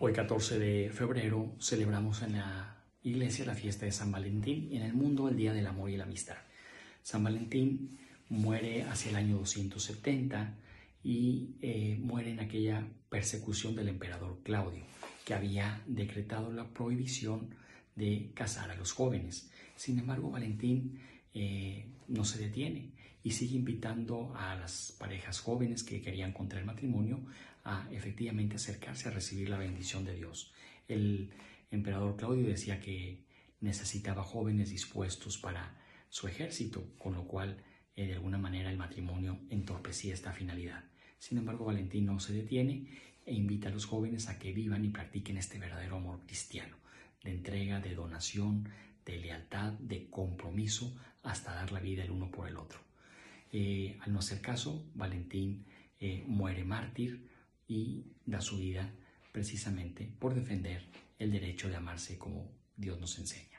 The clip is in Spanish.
Hoy 14 de febrero celebramos en la iglesia la fiesta de San Valentín y en el mundo el Día del Amor y la Amistad. San Valentín muere hacia el año 270 y eh, muere en aquella persecución del emperador Claudio, que había decretado la prohibición de casar a los jóvenes. Sin embargo, Valentín eh, no se detiene y sigue invitando a las parejas jóvenes que querían contraer matrimonio a efectivamente acercarse a recibir la bendición de Dios. El emperador Claudio decía que necesitaba jóvenes dispuestos para su ejército, con lo cual eh, de alguna manera el matrimonio entorpecía esta finalidad. Sin embargo, Valentín no se detiene e invita a los jóvenes a que vivan y practiquen este verdadero amor cristiano, de entrega, de donación, de lealtad, de compromiso, hasta dar la vida el uno por el otro. Eh, al no hacer caso, Valentín eh, muere mártir y da su vida precisamente por defender el derecho de amarse como Dios nos enseña.